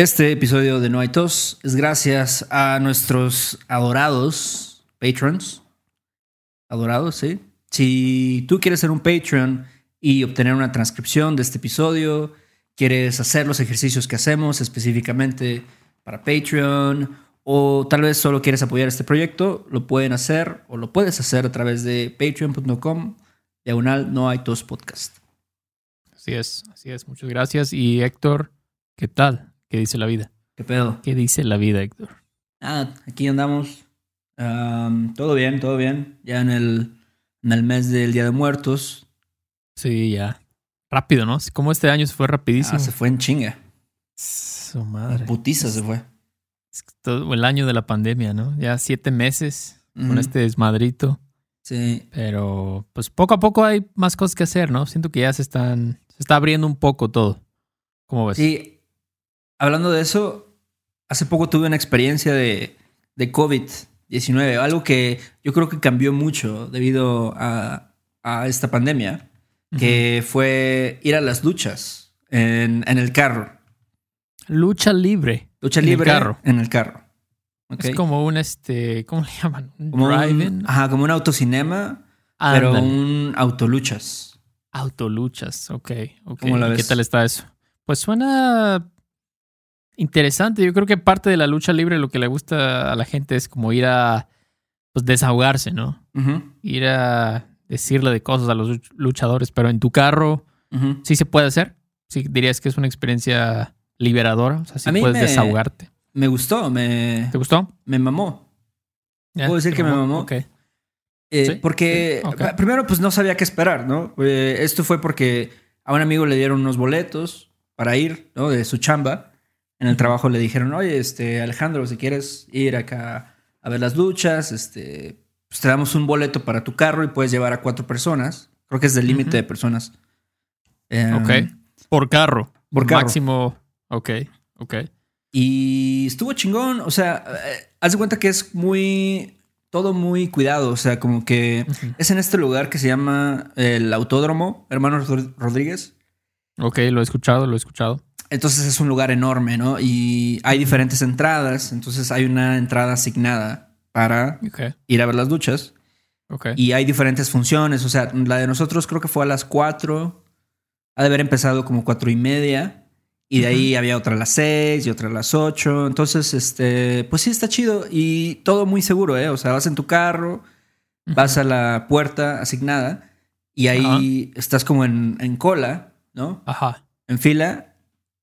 Este episodio de No hay tos es gracias a nuestros adorados patrons. Adorados, sí. Si tú quieres ser un Patreon y obtener una transcripción de este episodio, quieres hacer los ejercicios que hacemos específicamente para Patreon o tal vez solo quieres apoyar este proyecto, lo pueden hacer o lo puedes hacer a través de patreon.com diagonal no hay tos podcast. Así es, así es. Muchas gracias. Y Héctor, ¿qué tal? ¿Qué dice la vida? ¿Qué pedo? ¿Qué dice la vida, Héctor? Ah, aquí andamos. Am, todo bien, todo bien. Ya en el, en el mes del Día de Muertos. Sí, ya. Rápido, ¿no? Como este año se fue rapidísimo. Ah, se fue en chinga. Su madre. Putiza se fue. Es todo el año de la pandemia, ¿no? Ya siete meses con este desmadrito. Sí. Pero pues poco a poco hay más cosas que hacer, ¿no? Siento que ya se están. Se está abriendo un poco todo. ¿Cómo ves? Sí. Hablando de eso, hace poco tuve una experiencia de, de COVID-19. Algo que yo creo que cambió mucho debido a, a esta pandemia. Que fue ir a las duchas en, en el carro. Lucha libre. Lucha En el libre carro. en el carro. Es como un este. ¿Cómo le llaman? Un Como un- ajá, como un autocinema, pero un autoluchas. Autoluchas, ok. ok. ¿Cómo la ¿Y ves? ¿Qué tal está eso? Pues suena interesante. Yo creo que parte de la lucha libre lo que le gusta a la gente es como ir a pues, desahogarse, ¿no? Ir a decirle de cosas a los luch- luchadores, pero en tu carro sí se puede hacer. Sí, dirías que es una experiencia liberadora. O sea, sí puedes me- desahogarte. Me gustó, me, ¿Te gustó? me mamó. Puedo decir ¿Te que me mamó. Eh, Sí, porque sí, pa- primero pues no sabía qué esperar, ¿no? Eh, esto fue porque a un amigo le dieron unos boletos para ir, ¿no? De su chamba. En el trabajo le dijeron, oye, este, Alejandro, si quieres ir acá a ver las luchas, este, pues te damos un boleto para tu carro y puedes llevar a cuatro personas. Creo que es del límite de personas. Em, Ok. Por carro. Por carro. Máximo. Ok. Ok. Y estuvo chingón. O sea, eh, haz de cuenta que es muy. Todo muy cuidado. O sea, como que es en este lugar que se llama el Autódromo, Hermanos Rod- Rodríguez. Ok, lo he escuchado, lo he escuchado. Entonces es un lugar enorme, ¿no? Y hay diferentes entradas. Entonces hay una entrada asignada para ir a ver las duchas. Y hay diferentes funciones. O sea, la de nosotros creo que fue a las 4. Ha de haber empezado como cuatro y media. Y de ahí había otra a las 6 y otra a las 8. Entonces, este, pues sí, está chido. Y todo muy seguro, ¿eh? O sea, vas en tu carro, vas a la puerta asignada y ahí estás como en, en cola, ¿no? Ajá. En fila.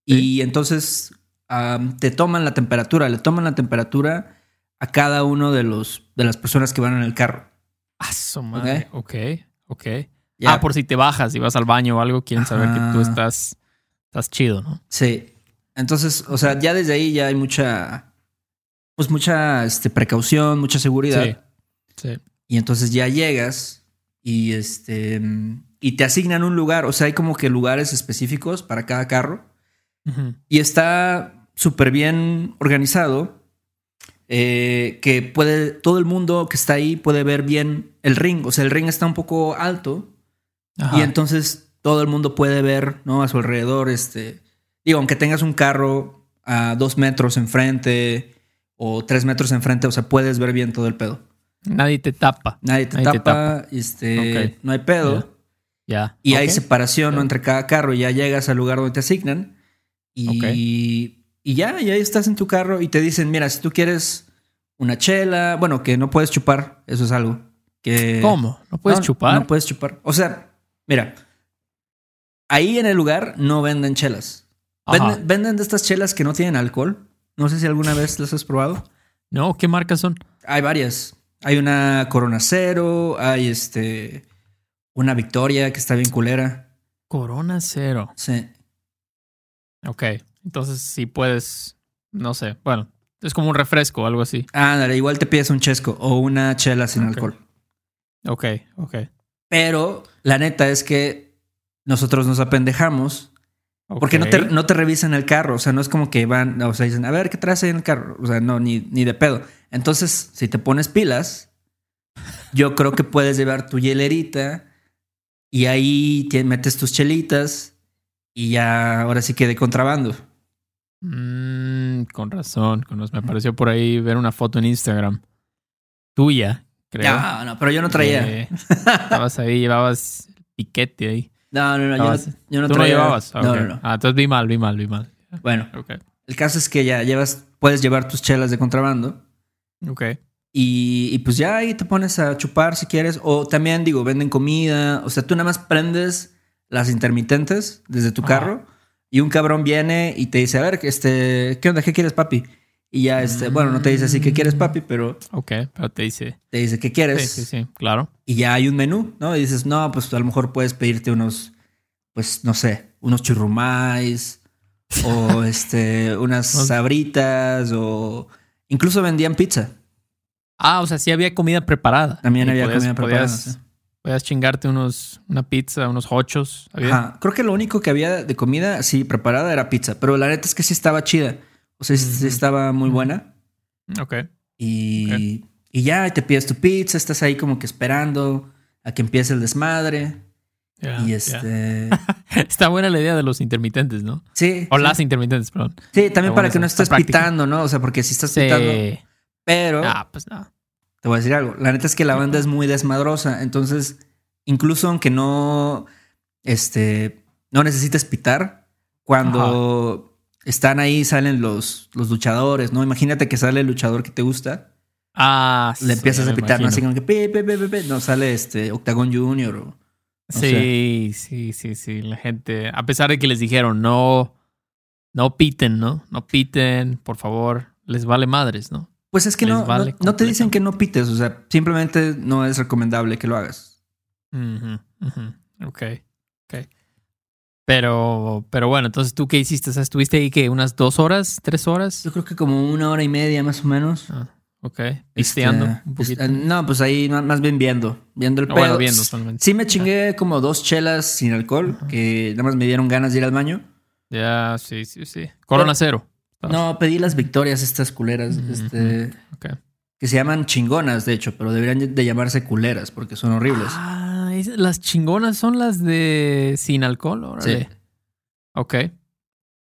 Y entonces te toman la temperatura, le toman la temperatura a cada uno de los de las personas que van en el carro. Ah, su madre. Ok, ok. Ya. Ah, por si te bajas y vas al baño o algo, quieren saber que tú Ajá. estás, estás chido, ¿no? Sí. Entonces, o sea, ya desde ahí ya hay mucha, pues mucha este, precaución, mucha seguridad. Sí. Sí. Y entonces ya llegas y este y te asignan un lugar. O sea, hay como que lugares específicos para cada carro. Y está súper bien organizado. eh, que puede, todo el mundo que está ahí puede ver bien el ring. O sea, el ring está un poco alto. Ajá. Y entonces todo el mundo puede ver, ¿no? A su alrededor, este. Digo, aunque tengas un carro a dos metros enfrente o tres metros enfrente, o sea, puedes ver bien todo el pedo. Nadie te tapa. Nadie te, Nadie te tapa, este, Ok. no hay pedo. Ya. Y hay separación ¿no? Entre cada carro. y Ya llegas al lugar donde te asignan. Y, y ya, y ahí estás en tu carro y te dicen, mira, si tú quieres una chela, bueno, que no puedes chupar, eso es algo. Que, ¿Cómo? ¿No puedes No, chupar? No puedes chupar. O sea, mira, ahí en el lugar no venden chelas. Venden, venden de estas chelas que no tienen alcohol. No sé si alguna vez las has probado. No, ¿qué marcas son? Hay varias. Hay una Corona Cero, hay este una Victoria que está bien culera. Corona Cero. Sí. Ok. Entonces sí puedes, no sé, bueno, es como un refresco o algo así. Ándale, igual te pides un chesco o una chela sin alcohol. Ok, ok. Pero la neta es que nosotros nos apendejamos porque no, te, no te revisan el carro. O sea, no es como que van, o sea, dicen, a ver, ¿qué traes ahí en el carro? O sea, no, ni, ni de pedo. Entonces, si te pones pilas, yo creo que puedes llevar tu hielerita y ahí te metes tus chelitas y ya ahora sí que de contrabando. Mm, con razón. Con razón. Me pareció por ahí ver una foto en Instagram tuya, creo. No, no, pero yo no traía. Eh, estabas ahí, llevabas piquete ahí. No, no, no, yo no, yo no ¿Tú no llevabas? No, Ok. no, no. Ah, entonces vi mal, vi mal, vi mal. Bueno, el caso es que ya llevas, puedes llevar tus chelas de contrabando. Ok. Y, y pues ya ahí te pones a chupar si quieres. O también, digo, venden comida. O sea, tú nada más prendes las intermitentes desde tu Ajá. carro. Y un cabrón viene y te dice, a ver, este, ¿qué onda? ¿Qué quieres, papi? Y ya, este, bueno, no te dice así, ¿qué quieres, papi? Pero Ok, pero te dice. te dice, ¿qué Sí, quieres? sí, sí, claro. Y ya hay un menú, ¿no? Y dices, no, pues a lo mejor puedes pedirte unos, pues no sé, unos churrumais o este, unas sabritas o incluso vendían pizza. Ah, o sea, sí había comida preparada. También Y había podías- comida preparada. Podías, sí. Podías chingarte unos, una pizza, unos hochos. Creo que lo único que había de comida así preparada era pizza, pero la neta es que sí estaba chida. O sea, sí, estaba muy buena. Ok. Y, y ya te pides tu pizza, estás ahí como que esperando a que empiece el desmadre. Ya, y este. Está buena la idea de los intermitentes, ¿no? Sí. O sí. las intermitentes, perdón. Sí, también Está para que no estés práctica. pitando, ¿no? O sea, porque si estás Sí. pitando. Pero Ah, pues no. Te voy a decir algo. La neta es que la banda es muy desmadrosa. Entonces, incluso aunque no. Este. No necesites pitar. Cuando están ahí, salen los, los luchadores, ¿no? Imagínate que sale el luchador que te gusta. Ah, Le empiezas a pitar, ¿no? Así como que. pi, pi, pi. No, sale este Octagon Junior o. Sí, sí, sí, sí. La gente, a pesar de que les dijeron no, no piten, ¿no? No piten, por favor. Les vale madres, ¿no? Pues es que no, vale no, no te dicen que no pites, o sea, simplemente no es recomendable que lo hagas. Ujú, ujú. Ok, ok. Pero, pero bueno, entonces tú qué hiciste? O sea, ¿estuviste ahí que unas dos horas, tres horas? Yo creo que como una hora y media más o menos. Ah, ok. Pisteando Este, un poquito. este, no, pues ahí más bien viendo, viendo el No, pedo. bueno, viendo solamente. Sí me chingué como dos chelas sin alcohol, que nada más me dieron ganas de ir al baño. Ya, sí, sí, sí. Corona cero. No, pedí las victorias estas culeras, este, Ok. que se llaman chingonas, de hecho, pero deberían de llamarse culeras porque son horribles. Ah, es- las chingonas son las de sin alcohol, órale. Sí. Ok.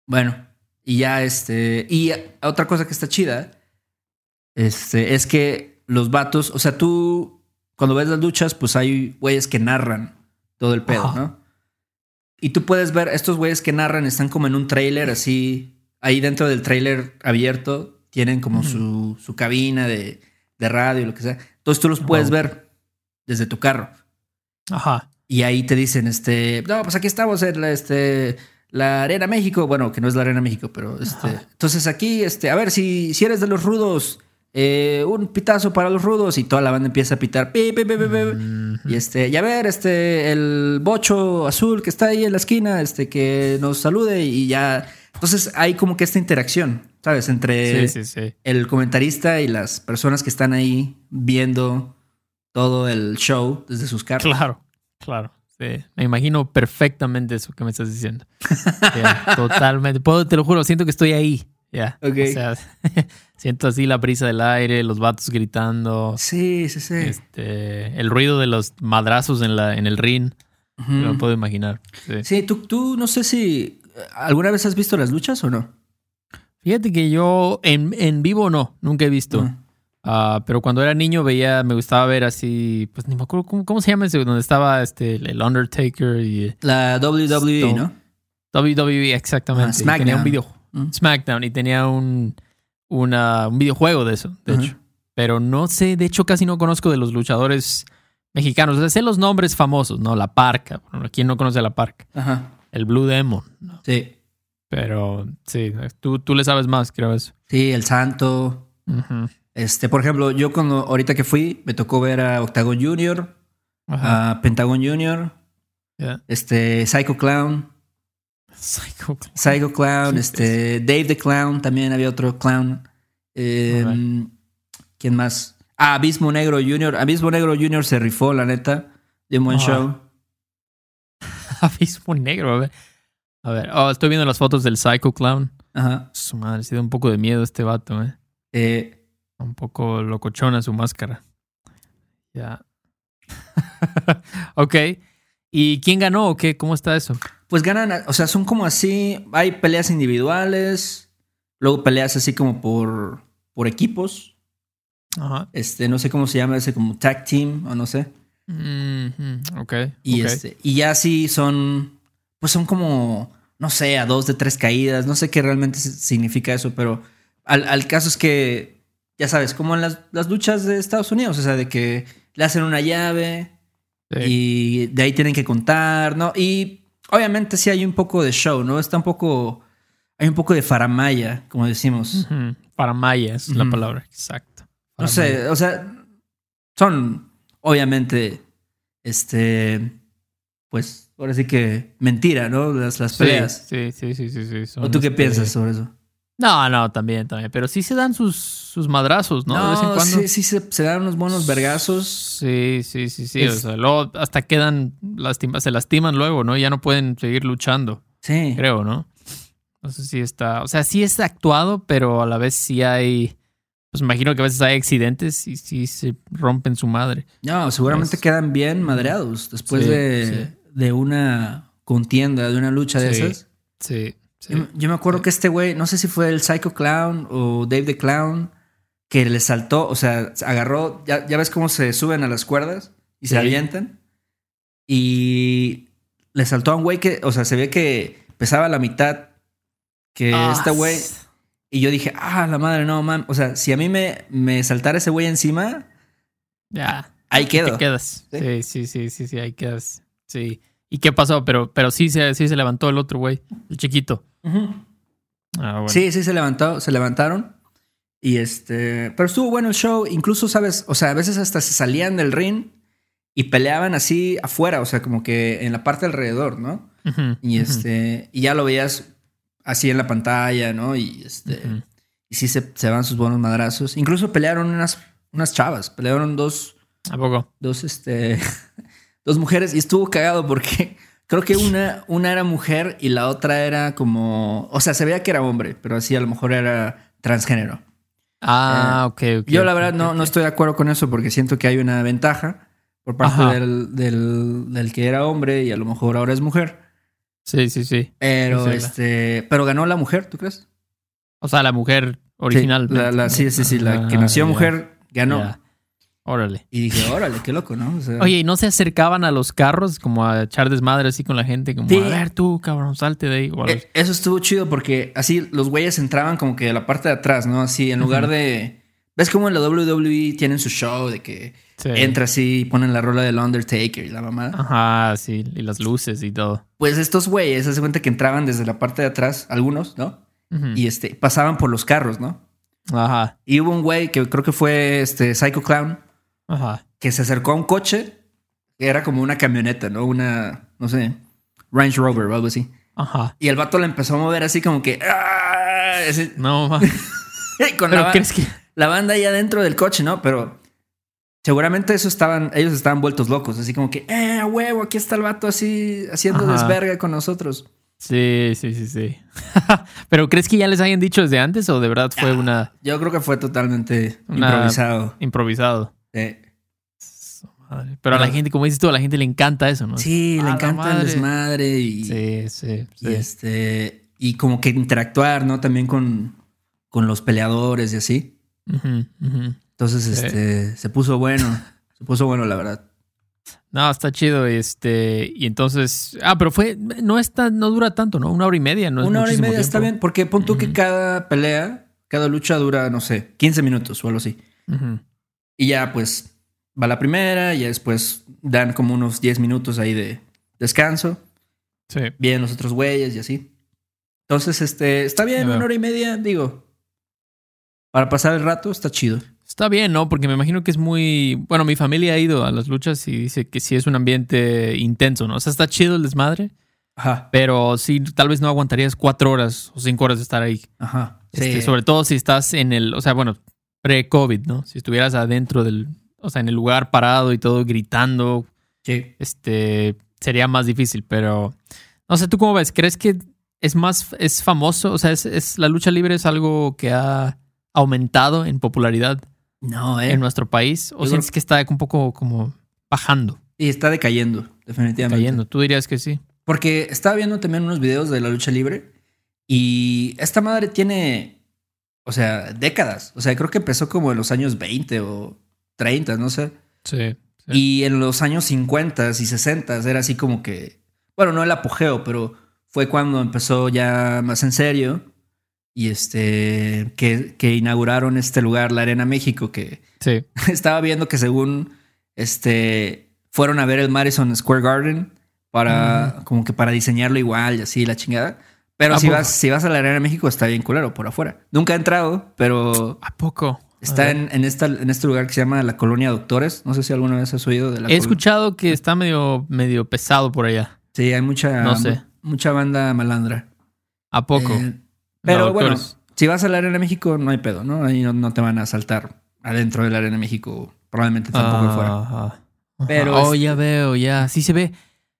Bueno, y ya este. Y otra cosa que está chida este, es que los vatos, o sea, tú cuando ves las luchas, pues hay güeyes que narran todo el pedo. ¿no? Y tú puedes ver, estos güeyes que narran están como en un trailer así, ahí dentro del trailer abierto, tienen como su, su cabina de, de radio, lo que sea. Entonces tú los puedes Wow. ver desde tu carro. Ajá. Y ahí te dicen, este, no, pues aquí estamos en la, este, la Arena México. Bueno, que no es la Arena México, pero este. Ajá. Entonces aquí, este, a ver, si, si eres de los rudos, eh, un pitazo para los rudos. Y toda la banda empieza a pitar. pi, pi, pi. Y este, y a ver, este, el bocho azul que está ahí en la esquina, este, que nos salude y ya. Entonces hay como que esta interacción, ¿sabes? Entre Sí, sí, sí. el comentarista y las personas que están ahí viendo todo el show desde sus carros. Claro, claro. Sí. Me imagino perfectamente eso que me estás diciendo. Totalmente. Puedo, te lo juro, siento que estoy ahí. Ya. Ok. O sea, siento así la brisa del aire, los vatos gritando, Sí, sí, sí. este, el ruido de los madrazos en, la, en el ring. Me lo puedo imaginar. Sí. Sí, tú, tú no sé si alguna vez has visto las luchas o no. Fíjate que yo en, en vivo no, nunca he visto. Ah. Ah, pero cuando era niño veía, me gustaba ver así, pues ni me acuerdo cómo, cómo se llama ese, donde estaba este, el Undertaker y La WWE. ¿no? WWE, exactamente. Ah, tenía un video, Mm. SmackDown y tenía un, una, un videojuego de eso, de hecho. Pero no sé, de hecho casi no conozco de los luchadores mexicanos. O sea, sé los nombres famosos, ¿no? La Parca. Bueno, ¿Quién no conoce a La Parca? Ajá. El Blue Demon. ¿no? Sí. Pero sí, tú, tú le sabes más, creo eso. Sí, el Santo. Este, por ejemplo, yo cuando ahorita que fui, me tocó ver a Octagon Junior, a Pentagon Junior, Ya. este, Psycho Clown, Psycho. Psycho Clown, este, Dave the Clown, también había otro clown. Eh, ¿Quién más? Ah, Abismo Negro Junior. Abismo Negro Junior se rifó, la neta. De un buen show. Abismo negro, a ver. A ver, oh, estoy viendo las fotos del Psycho Clown. Ajá. Su madre, sí da un poco de miedo este vato, eh. Eh, Un poco locochona su máscara. Ya. ok. ¿Y quién ganó o qué? ¿Cómo está eso? pues ganan, o sea, son como así. Hay peleas individuales. Luego peleas así como por, por equipos. Ajá. Este, no sé cómo se llama ese, como tag team o no sé. Mhm, Ok. Y, este, y ya sí son, pues son como, no sé, a dos de tres caídas. No sé qué realmente si- significa eso, pero al, al caso es que, ya sabes, como en las, las luchas de Estados Unidos, o sea, de que le hacen una llave Sí. y de ahí tienen que contar, ¿no? Y obviamente sí hay un poco de show, ¿no? Está un poco, hay un poco de faramaya, como decimos. Ujú. Para Maya es la palabra, exacto. No Faramaya. sé, o sea, son obviamente, este, pues, ahora sí que mentira, ¿no? Las, las peleas. Sí, sí, sí, sí, sí. ¿O tú qué este, piensas sobre eso? No, no, también, también. Pero sí se dan sus, sus madrazos, ¿no? de vez en cuando. sí, sí, se, se dan unos buenos vergazos. Sí, sí, sí, sí. O sea, luego hasta quedan lastima, se lastiman luego, ¿no? Ya no pueden seguir luchando, Sí. creo, ¿no? No sé si está. O sea, sí es actuado, pero a la vez sí hay. Pues imagino que a veces hay accidentes y sí se rompen su madre. No, seguramente quedan bien madreados después Sí, de, de una contienda, de una lucha de Sí. esas. Sí, sí. Yo, yo me acuerdo que este güey, no sé si fue el Psycho Clown o Dave the Clown, que le saltó, o sea, agarró, ya, ya ves cómo se suben a las cuerdas y se avientan. Y le saltó a un güey que, o sea, se ve que pesaba la mitad que Ah, este güey. Y yo dije, ah, la madre, no, man. O sea, si a mí me, me saltara ese güey encima, Ya. ahí quedo. Te quedas. Sí. Sí, sí, sí, sí, sí, ahí quedas. Sí. ¿Y qué pasó? Pero, pero sí, se, sí se levantó el otro güey, el chiquito. Ah, bueno. Sí, sí, se levantó, se levantaron. Y este. Pero estuvo bueno el show. Incluso, ¿sabes? O sea, a veces hasta se salían del ring y peleaban así afuera, o sea, como que en la parte alrededor, ¿no? Y este. Y ya lo veías así en la pantalla, ¿no? Y este. Y sí se, se van sus buenos madrazos. Incluso pelearon unas, unas chavas. Pelearon dos. ¿A poco? Dos, este. dos mujeres. Y estuvo cagado porque. Creo que una, una era mujer y la otra era como. O sea, se veía que era hombre, pero así a lo mejor era transgénero. Ah, ok, ok. Yo la verdad no, no estoy de acuerdo con eso porque siento que hay una ventaja por parte del, del que era hombre y a lo mejor ahora es mujer. Sí, sí, sí. Pero Sí, la- este, pero ganó la mujer, ¿tú crees? O sea, la mujer original. Sí, la, la- sí, sí, sí, la que Ah, nació mujer ganó. Órale. Y dije, órale, qué loco, ¿no? O sea, Oye, ¿y no se acercaban a los carros como a echar desmadre así con la gente? Como, Sí. a ver tú, cabrón, salte de ahí. eh, eso estuvo chido porque así los güeyes entraban como que de la parte de atrás, ¿no? Así en lugar de ¿Ves cómo en la WWE tienen su show de que Sí. entra así y ponen la rola del Undertaker y la mamada? Ajá, sí. Y las luces y todo. Pues estos güeyes, se cuenta que entraban desde la parte de atrás, algunos, ¿no? Y este, pasaban por los carros, ¿no? Ajá, Y hubo un güey que creo que fue este Psycho Clown, ajá. que se acercó a un coche que era como una camioneta, ¿no? Una, no sé, Range Rover o algo así. Ajá. Y el vato le empezó a mover así como que... ¡ah! Así, No, ma- con la, pero ba- crees que. la banda ahí adentro del coche, ¿no? Pero seguramente eso estaban, ellos estaban vueltos locos, así como que, eh, a huevo, aquí está el vato así haciendo Ajá. desverga con nosotros. Sí, sí, sí, sí. pero crees que ya les hayan dicho desde antes o de verdad fue Ah. una Yo creo que fue totalmente improvisado. improvisado? Su madre. Pero a la gente, como dices tú, a la gente le encanta eso, ¿no? sí, A le encanta el madre. desmadre y, Sí, sí, sí. y este y como que interactuar, ¿no? También con, con los peleadores y así. Entonces, este, se puso bueno. se puso bueno, la verdad. No, está chido. Este, y entonces. Ah, pero fue. No está, no dura tanto, ¿no? Una hora y media, ¿no? es Una hora y media está bien, porque pon tú que cada pelea, cada lucha dura, no sé, 15 minutos o algo así. Y ya, pues, va la primera y ya después dan como unos 10 minutos ahí de descanso. Sí. Vienen los otros güeyes y así. Entonces, este, está bien, una hora y media, digo. Para pasar el rato, está chido. Está bien, ¿no? Porque me imagino que es muy. Bueno, mi familia ha ido a las luchas y dice que sí es un ambiente intenso, ¿no? O sea, está chido el desmadre, Ajá, pero sí, tal vez no aguantarías cuatro horas o cinco horas de estar ahí. ajá. Este, Sí. Sobre todo si estás en el. O sea, bueno, pre-COVID, ¿no? Si estuvieras adentro del. O sea, en el lugar parado y todo gritando, Sí. este. Sería más difícil, pero. No sé, ¿tú cómo ves? ¿Crees que es más. es famoso? O sea, es, es- la lucha libre es algo que ha aumentado en popularidad No, eh. en nuestro país? ¿O Yo sientes creo- que está un poco como bajando, Y está decayendo, definitivamente. cayendo? ¿Tú dirías que sí? Porque estaba viendo también unos videos de la lucha libre y esta madre tiene o sea, décadas. O sea, creo que empezó como en los años 20 o 30, no sé. Sí. sí. Y en los años 50 y 60 era así como que, bueno, no el apogeo, pero fue cuando empezó ya más en serio. Y este, que, que inauguraron este lugar, la Arena México, que sí. estaba viendo que según este fueron a ver el Madison Square Garden para como que para diseñarlo igual y así la chingada. Pero ¿A si poco? vas, si vas a la Arena México está bien culero por afuera. Nunca he entrado, pero ¿A poco? está en, en, esta, en este lugar que se llama la Colonia Doctores. No sé si alguna vez has oído de la He escuchado que está medio, medio pesado por allá. Sí, hay mucha, No sé. mu- mucha banda malandra. ¿A poco? Eh, pero No, bueno, si vas a la Arena México no hay pedo, ¿no? Ahí no, no te van a asaltar adentro de la Arena México. Probablemente tampoco afuera. Ajá. Ajá. Pero Oh, es- ya veo, ya. Sí se ve.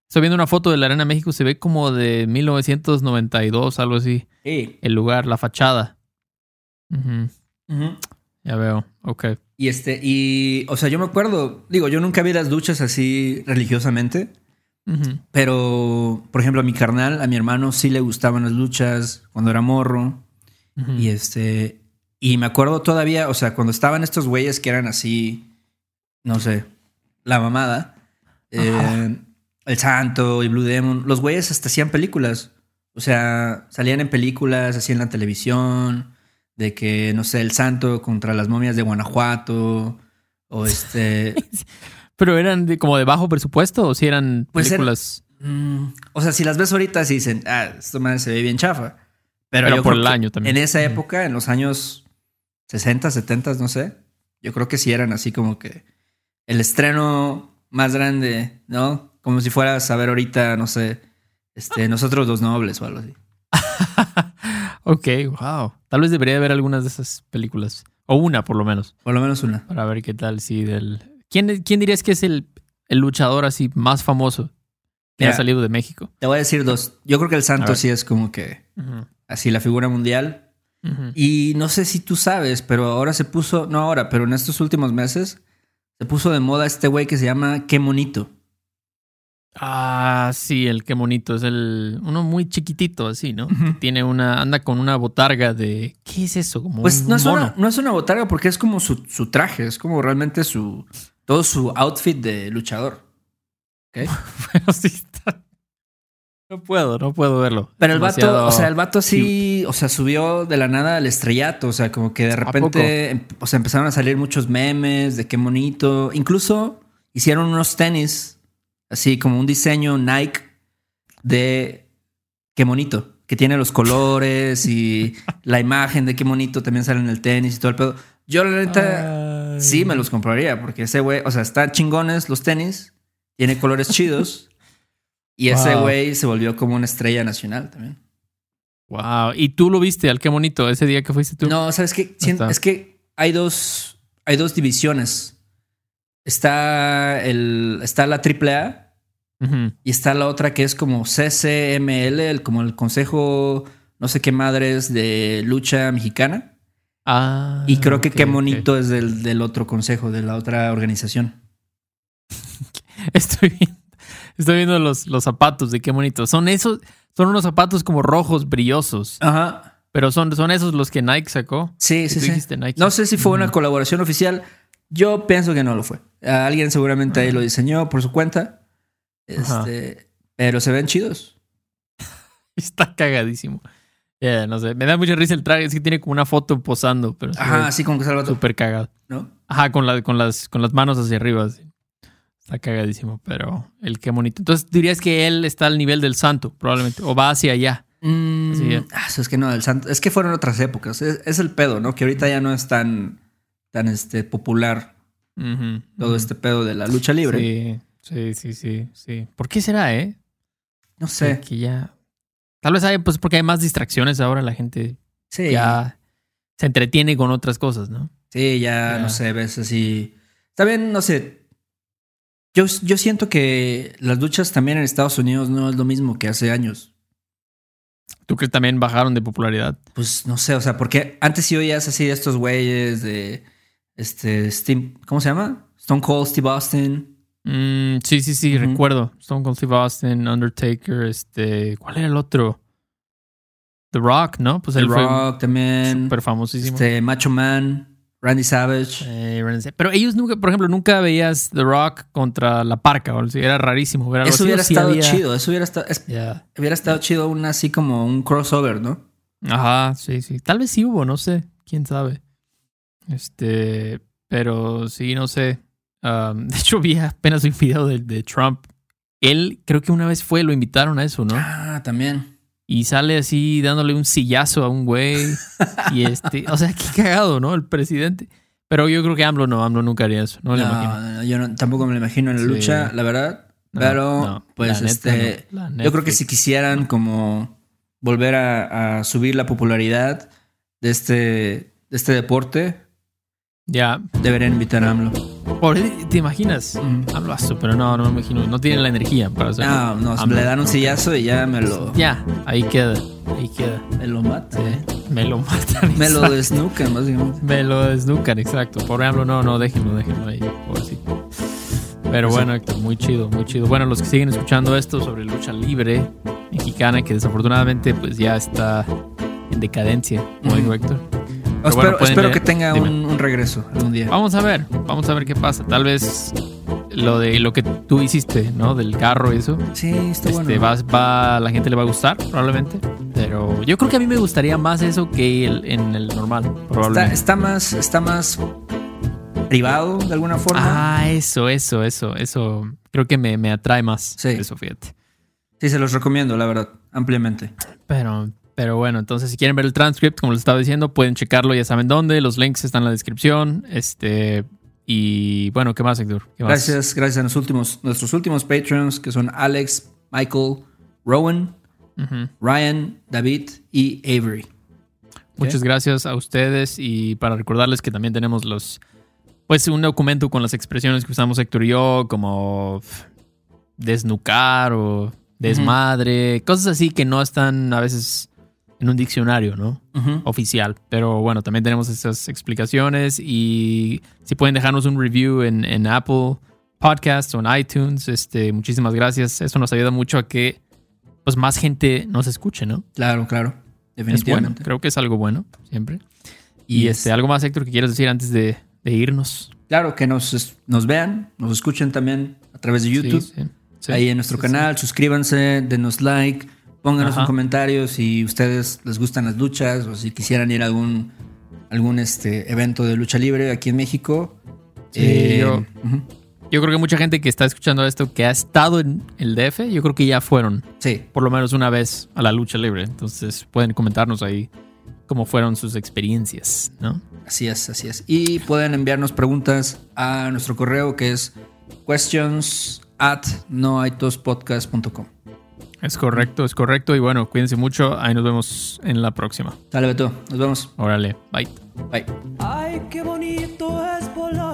Estoy viendo una foto de la Arena México, se ve como de 1992, algo así. Sí. El lugar, la fachada. Ujú, Ujú. Ya veo. Ok. Y este, y, o sea, yo me acuerdo, digo, yo nunca vi las luchas así religiosamente, Pero, por ejemplo, a mi carnal, a mi hermano sí le gustaban las luchas cuando era morro. Y este, y me acuerdo todavía, o sea, cuando estaban estos güeyes que eran así, no sé, la mamada, eh, El Santo y Blue Demon, los güeyes hasta hacían películas. O sea, salían en películas, así en la televisión, de que, no sé, El Santo contra las momias de Guanajuato, o este... Pero eran de- como de bajo presupuesto o si eran Pues era- películas. Mm, o sea, si las ves ahorita, sí dicen, ah, esto madre se ve bien chafa. Pero, Pero yo por creo el año también. En esa época, en los años 60, 70, no sé, yo creo que sí eran así como que el estreno más grande, ¿no? Como si fueras a ver ahorita, no sé, este, nosotros los nobles o algo así. ok, wow. Tal vez debería ver algunas de esas películas. O una, por lo menos. Por lo menos una. Para ver qué tal, sí, del... ¿Quién, quién dirías que es el, el luchador así más famoso que Mira. ha salido de México? Te voy a decir dos. Yo creo que el A santo ver. sí es como que así la figura mundial. Y no sé si tú sabes, pero ahora se puso, no ahora, pero en estos últimos meses se puso de moda este güey que se llama Qué Monito. Ah, sí, el qué bonito. Es el uno muy chiquitito, así, ¿no? Que Tiene una, anda con una botarga de. ¿Qué es eso? Como Pues un no es, mono. una, no es una botarga porque es como su, su traje, es como realmente su todo su outfit de luchador. ¿Ok? Pero sí está. No puedo, no puedo verlo. Pero el vato, Demasiado o sea, el vato sí, o sea, subió de la nada al estrellato, o sea, como que de repente, em- o sea, empezaron a salir muchos memes de qué bonito. Incluso hicieron unos tenis, así como un diseño Nike de qué bonito, que tiene los colores y la imagen de qué bonito también sale en el tenis y todo el pedo. Yo la neta Ay. sí me los compraría porque ese güey, o sea, están chingones los tenis, tiene colores chidos y ese güey se volvió como una estrella nacional también. Wow. ¿Y tú lo viste al qué bonito ese día que fuiste tú? No, ¿sabes está. Es que hay dos, hay dos divisiones. Está, el, está la AAA Ujú. y está la otra que es como CCML, el, como el Consejo no sé qué madres de lucha mexicana. Ah. Y creo que qué bonito es del, del otro consejo, de la otra organización. Estoy viendo, estoy viendo los, los zapatos de qué bonito. Son esos, son unos zapatos como rojos brillosos. Ajá. Pero son, son esos los que Nike sacó. Sí, sí, sí. Nike. No sé si fue una colaboración oficial. Yo pienso que no lo fue. Alguien seguramente ahí lo diseñó por su cuenta. Este, pero se ven chidos. Está cagadísimo. Yeah, no sé. Me da mucha risa el traje. Es que tiene como una foto posando, pero Ajá, así como que salva súper cagado. ¿no? Ajá, con, la, con, las, con las manos hacia arriba. así. Está cagadísimo, pero el qué bonito. Entonces dirías que él está al nivel del santo, probablemente. O va hacia allá. Mm, Sí, ah, es que no, el santo. Es que fueron otras épocas. Es, es el pedo, ¿no? Que ahorita ya no es tan, tan este, popular todo este pedo de la lucha libre. Sí, sí, sí, sí, sí. ¿Por qué será, eh? No sé. Que ya. Tal vez hay, pues porque hay más distracciones ahora, la gente Sí, ya se entretiene con otras cosas, ¿no? sí, ya, Ya. no sé, ves así. También, no sé. Yo, yo siento que las luchas también en Estados Unidos no es lo mismo que hace años. ¿Tú crees que también bajaron de popularidad? Pues no sé, o sea, porque antes sí oías así de estos güeyes de este Steve, ¿cómo se llama? Stone Cold Steve Austin. Mm, sí, sí, sí, recuerdo. Stone Cold Steve Austin, Undertaker, este. ¿Cuál era el otro? The Rock, ¿no? Pues fue Rock también. súper famosísimo. Este, Macho Man, Randy Savage. Eh, pero ellos nunca, por ejemplo, nunca veías The Rock contra La Parca. O sea, era rarísimo ver algo eso así, hubiera sí estado había- chido. Eso hubiera estado, es- hubiera estado chido un así como un crossover, ¿no? Ajá, sí, sí. Tal vez sí hubo, no sé. Quién sabe. Este, pero sí, no sé. Um, de hecho, vi apenas un video de, de Trump. Él creo que una vez fue, lo invitaron a eso, ¿no? Ah, también. Y sale así dándole un sillazo a un güey. y este, o sea, qué cagado, ¿no? El presidente. Pero yo creo que AMLO no, AMLO nunca haría eso. No, me lo No, imagino. no, yo no- tampoco me lo imagino en la Sí. lucha, la verdad. No, pero, pues, la este. la Yo creo que si quisieran como volver a, a subir la popularidad de este, de este deporte, Ya, deberían invitar a AMLO. Por, ¿te imaginas? Mm. AMLO, pero no, no me imagino. No tiene la energía para hacer. No, no, AMLO. le dan un sillazo y ya me lo, Ya, ahí queda. Ahí queda. me lo mata. Sí, me lo matan. Me lo exacto. desnucan, básicamente. Me lo desnucan, exacto. Por ejemplo, no, no, déjenlo, déjenlo ahí. Pobrecito. Pero bueno, Héctor, muy chido, muy chido. Bueno, los que siguen escuchando esto sobre lucha libre mexicana, que desafortunadamente pues ya está en decadencia, como dijo Ujú. Espero bueno, que tenga un, un regreso algún día. Vamos a ver, vamos a ver qué pasa. Tal vez lo de lo que tú hiciste, ¿no? Del carro y eso. Sí, está Este, bueno. va, va- la gente le va a gustar, probablemente. Pero yo creo que a mí me gustaría más eso que el, en el normal, Está, probablemente. está más, está más privado de alguna forma. Ah, eso, eso, eso, eso. Creo que me, me atrae más. Sí. Eso, fíjate. Sí, se los recomiendo, la verdad, ampliamente. Pero, pero bueno, entonces si quieren ver el transcript, como les estaba diciendo, pueden checarlo, ya saben dónde. Los links están en la descripción. Este. Y bueno, ¿qué más, Héctor? ¿Qué más? Gracias, gracias a los últimos, nuestros últimos patrons, que son Alex, Michael, Rowan. Ryan, David y Avery. Muchas gracias a ustedes y para recordarles que también tenemos los, pues un documento con las expresiones que usamos Héctor y yo, como desnucar o desmadre, cosas así que no están a veces en un diccionario, ¿no? Ujú. Oficial. Pero bueno, también tenemos esas explicaciones y si pueden dejarnos un review en, en Apple Podcasts o en iTunes, este, muchísimas gracias. Eso nos ayuda mucho a que pues más gente nos escuche, ¿no? Claro, claro. Es bueno, Definitivamente. creo que es algo bueno, siempre. Y este, algo más, Héctor, que quieras decir antes de, de irnos. Claro, que nos, es- nos vean, nos escuchen también a través de YouTube. Sí, sí, sí. ahí en nuestro canal, suscríbanse, denos like, pónganos Ajá. un comentario si ustedes les gustan las luchas o si quisieran ir a algún, algún este, evento de lucha libre aquí en México. Sí, yo- ujú. sí. Yo creo que mucha gente que está escuchando esto, que ha estado en el DF, yo creo que ya fueron Sí, por lo menos una vez a la lucha libre. Entonces pueden comentarnos ahí cómo fueron sus experiencias, ¿no? así es, así es. Y pueden enviarnos preguntas a nuestro correo que es questions at noaitospodcast.com. Es correcto, es correcto. Y bueno, cuídense mucho. Ahí nos vemos en la próxima. Dale, Beto, nos vemos. Órale, bye. Bye. Ay, qué bonito es volar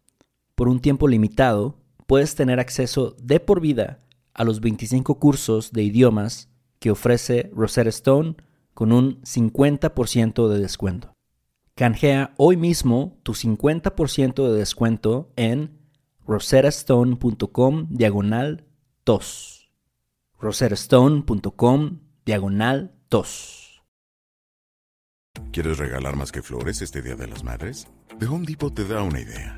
Por un tiempo limitado, puedes tener acceso de por vida a los 25 cursos de idiomas que ofrece Rosetta Stone con un 50% de descuento. Canjea hoy mismo tu 50% de descuento en rosettastone.com diagonal tos. rosettastone.com diagonal tos. ¿Quieres regalar más que flores este Día de las Madres? The Home Depot te da una idea.